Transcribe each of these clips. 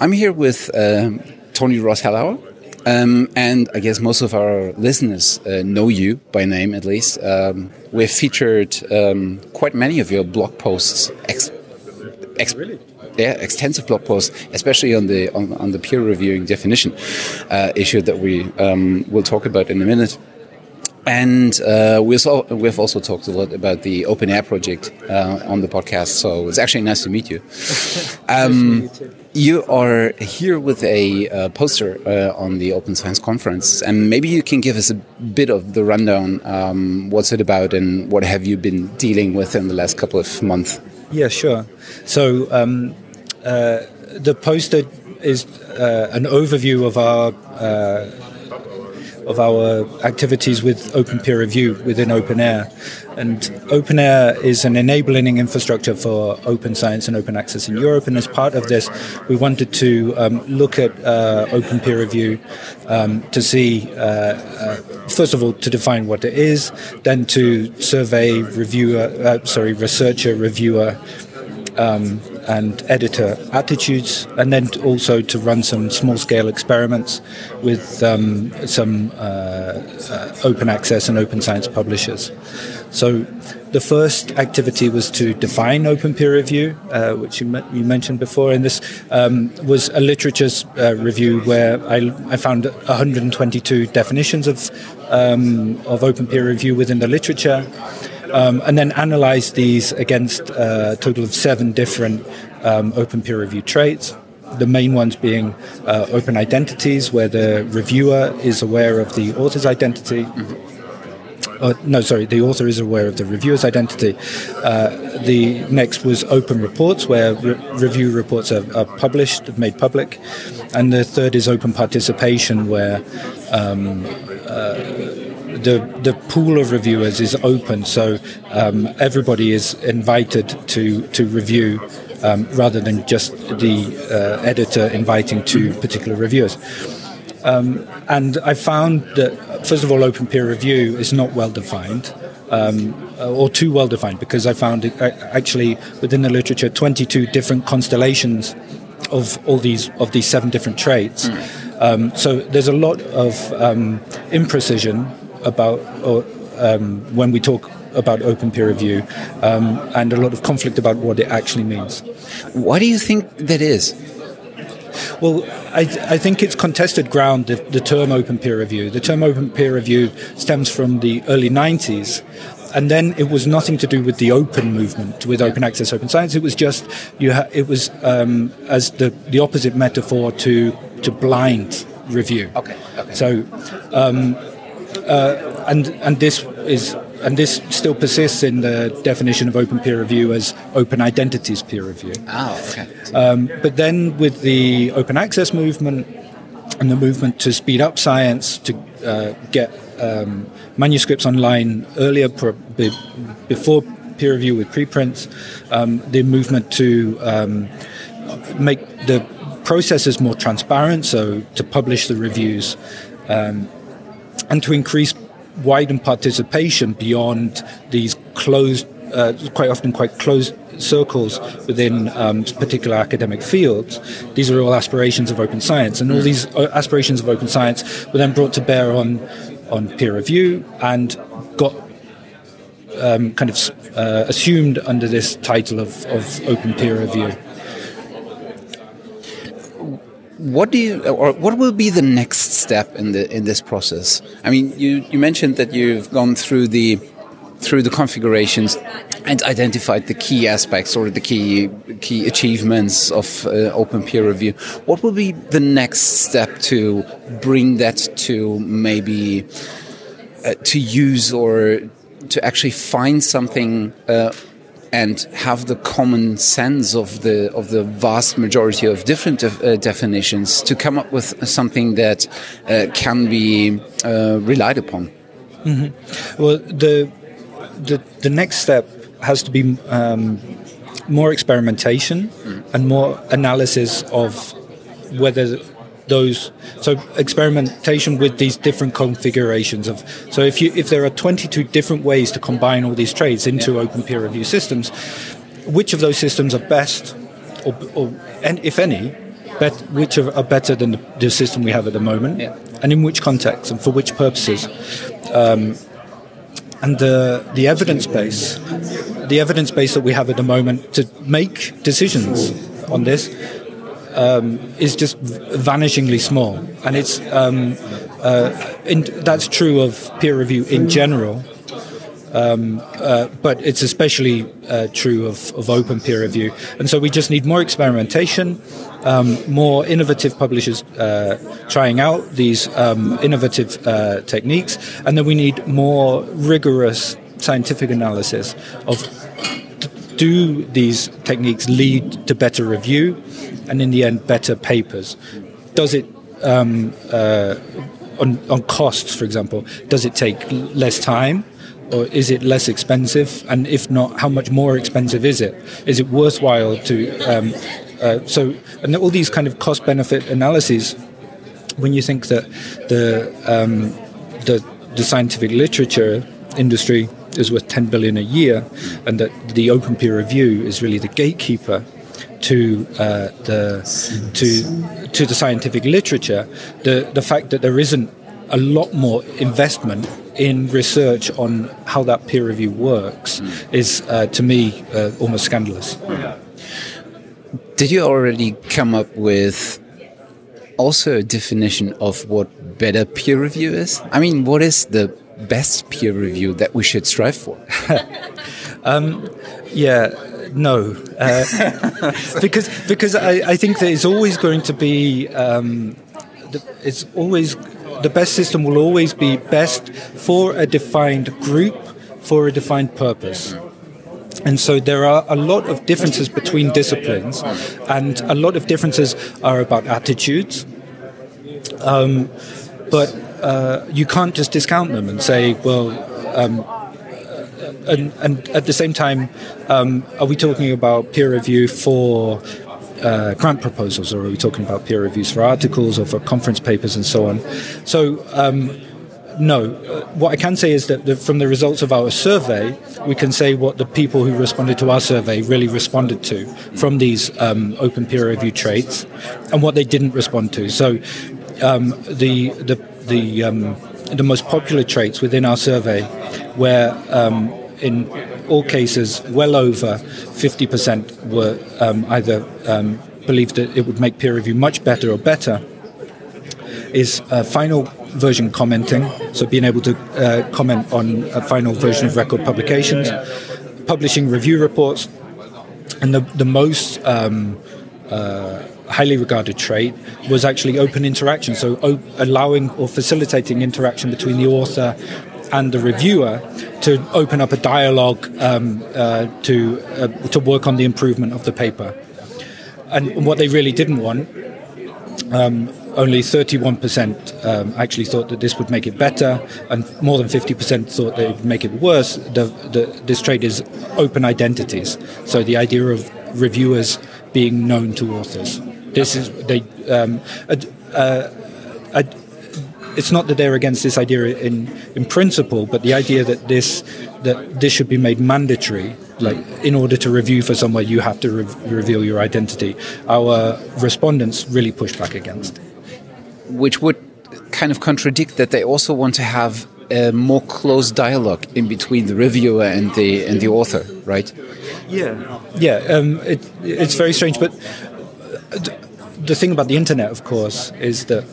I'm here with um, Tony Ross Hellauer. Um, and I guess most of our listeners uh, know you by name, at least. Um, we've featured um, quite many of your blog posts, ex ex really? yeah, extensive blog posts, especially on the on, on the peer reviewing definition uh, issue that we um, will talk about in a minute. And uh, we we've also talked a lot about the OpenAIRE project uh, on the podcast. So it's actually nice to meet you. Um, you are here with a uh, poster uh, on the Open Science Conference, and maybe you can give us a bit of the rundown. Um, what's it about, and what have you been dealing with in the last couple of months? Yeah, sure. So um, uh, the poster is uh, an overview of our of our activities with open peer review within OpenAIRE. And OpenAIRE is an enabling infrastructure for open science and open access in Europe. And as part of this, we wanted to um, look at uh, open peer review um, to see, uh, uh, first of all, to define what it is, then to survey reviewer, uh, sorry, researcher, reviewer, um, and editor attitudes, and then also to run some small scale experiments with um, some uh, uh, open access and open science publishers. So the first activity was to define open peer review, uh, which you, you, mentioned before, and this um, was a literature uh, review where I, I, found 122 definitions of, um, of open peer review within the literature um, and then analyze these against uh, a total of seven different um, open peer review traits. The main ones being uh, open identities, where the reviewer is aware of the author's identity. Mm-hmm. Uh, no, sorry, the author is aware of the reviewer's identity. Uh, the next was open reports, where re- review reports are, are, published, made public. And the third is open participation, where um, uh, the the pool of reviewers is open, so um, everybody is invited to to review. Um, rather than just the uh, editor inviting two particular reviewers. Um, and I found that, first of all, open peer review is not well defined. Um, or too well defined because I found it, uh, actually within the literature 22 different constellations of all these of these seven different traits. Mm. Um, so there's a lot of um, imprecision about or, um, when we talk about open peer review um, and a lot of conflict about what it actually means. Why do you think that is? Well, I, I, think it's contested ground, the, the, term open peer review. The term open peer review stems from the early 90s. And then it was nothing to do with the open movement, with open access, open science. It was just, you ha- it was um, as the, the opposite metaphor to, to blind review. Okay. okay. So, um, uh, and and this is and this still persists in the definition of open peer review as open identities peer review. Oh, okay. Um, but then with the open access movement and the movement to speed up science to uh, get um, manuscripts online earlier before peer review with preprints, um, the movement to um, make the processes more transparent, so to publish the reviews. Um, and to increase widened participation beyond these closed, uh, quite often quite closed circles within um, particular academic fields. These are all aspirations of open science, and all these uh, aspirations of open science were then brought to bear on on peer review and got um, kind of uh, assumed under this title of, of open peer review what do you or what will be the next step in the in this process? I mean you you mentioned that you've gone through the through the configurations and identified the key aspects or the key key achievements of uh, open peer review. What will be the next step to bring that to maybe uh, to use or to actually find something uh, and have the common sense of the of the vast majority of different def uh, definitions to come up with something that uh, can be uh, relied upon. Mm -hmm. Well, the the the next step has to be um, more experimentation mm. and more analysis of whether those so experimentation with these different configurations of so if you if there are 22 different ways to combine all these traits into yeah. open peer review systems which of those systems are best or, or and if any bet- which are, are better than the, the, system we have at the moment, yeah. and in which context and for which purposes. Um, and the the evidence base, the evidence base that we have at the moment to make decisions on this um, is just vanishingly small, and it's um, uh, in, that's true of peer review in general. Um, uh, but it's especially uh, true of, of, open peer review. And so we just need more experimentation, um, more innovative publishers uh, trying out these um, innovative uh, techniques, and then we need more rigorous scientific analysis of do these techniques lead to better review and in the end better papers? Does it um, uh, on, on costs, for example, does it take less time? or is it less expensive? And if not, how much more expensive is it? Is it worthwhile to? Um, uh, so, and all these kind of cost-benefit analyses. When you think that the um, the, the scientific literature industry is worth 10 billion a year, and that the open peer review is really the gatekeeper to uh, the to to the scientific literature, the the fact that there isn't a lot more investment in research on how that peer review works is, uh, to me, uh, almost scandalous. Did you already come up with also a definition of what better peer review is? I mean, what is the best peer review that we should strive for? um, yeah, no, uh, because because I, I, think that it's always going to be um, it's always the best system will always be best for a defined group for a defined purpose. And so there are a lot of differences between disciplines, and a lot of differences are about attitudes. Um, but uh, you can't just discount them and say, well, um, and, and, at the same time, um, are we talking about peer review for uh, grant proposals, or are we talking about peer reviews for articles or for conference papers and so on? So, um, no. Uh, what I can say is that the, from the results of our survey, we can say what the people who responded to our survey really responded to from these um, open peer review traits, and what they didn't respond to. So, um, the the the um, the most popular traits within our survey, where um, in all cases, well over 50% were um, either um, believed that it would make peer review much better or better, is uh, final version commenting, so being able to uh, comment on a final version of record publications, publishing review reports, and the, the most um, uh, highly regarded trait was actually open interaction, so o- allowing or facilitating interaction between the author and the reviewer to open up a dialogue um, uh, to uh, to work on the improvement of the paper. And what they really didn't want, um, only 31% um, actually thought that this would make it better, and more than 50% thought that it would make it worse. The, the, this trait is open identities. So the idea of reviewers being known to authors. This is they. Um, uh, it's not that they're against this idea in in principle, but the idea that this that this should be made mandatory. Like in order to review for somewhere, you have to re- reveal your identity. Our respondents really push back against, which would kind of contradict that they also want to have a more close dialogue in between the reviewer and the and the author, right? Yeah, yeah. Um, it, it's very strange, but the thing about the internet, of course, is that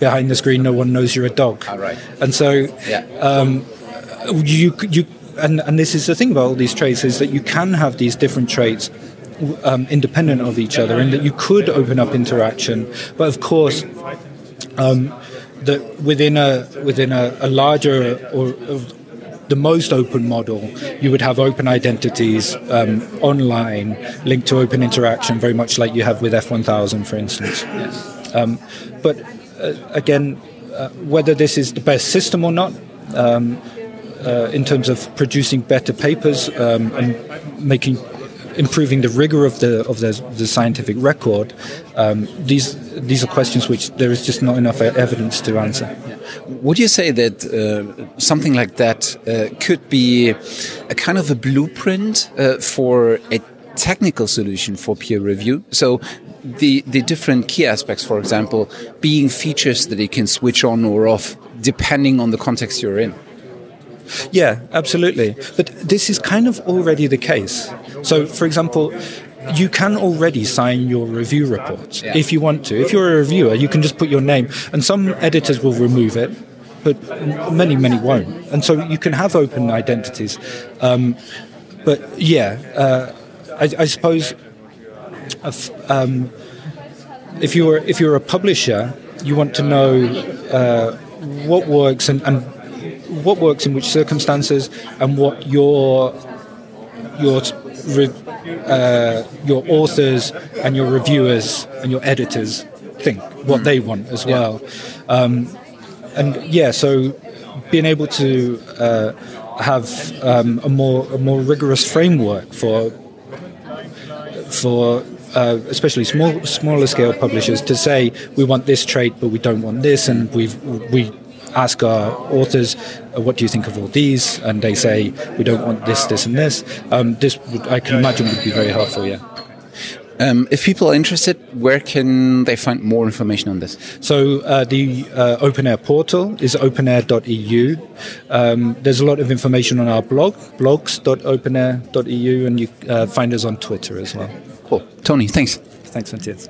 behind the screen, no one knows you're a dog. Oh, right. And so, yeah. um, you you and and this is the thing about all these traits is that you can have these different traits. Um, independent of each other, and that you could open up interaction, but of course, um, that within a within a, a larger or, or the most open model, you would have open identities um, online linked to open interaction, very much like you have with F1000, for instance. Um, but uh, again, uh, whether this is the best system or not, um, uh, in terms of producing better papers um, and making improving the rigor of the of the, the scientific record, um, these these are questions which there is just not enough evidence to answer. Would you say that uh, something like that uh, could be a kind of a blueprint uh, for a technical solution for peer review? So the the different key aspects, for example, being features that you can switch on or off depending on the context you're in. Yeah, absolutely. But this is kind of already the case. So, for example, you can already sign your review reports yeah. if you want to. If you're a reviewer, you can just put your name, and some editors will remove it, but many, many won't. And so you can have open identities. Um, but yeah, uh, I, I, suppose um, if you're if you're a publisher, you want to know uh, what works and, and what works in which circumstances, and what your your uh, your authors and your reviewers and your editors think, what mm. they want as well. Um, and yeah, so being able to uh, have um, a more a more rigorous framework for for uh, especially small smaller scale publishers to say we want this trait but we don't want this and we we ask our authors, uh, what do you think of all these? And they say, we don't want this, this, and this. Um, this, would, I can imagine, would be very helpful, yeah. Um, if people are interested, where can they find more information on this? So uh, the uh, OpenAIRE portal is openaire.eu. Um, there's a lot of information on our blog, blogs.openaire.eu, and you uh, find us on Twitter as well. Cool. Tony, thanks. Thanks, Matthias.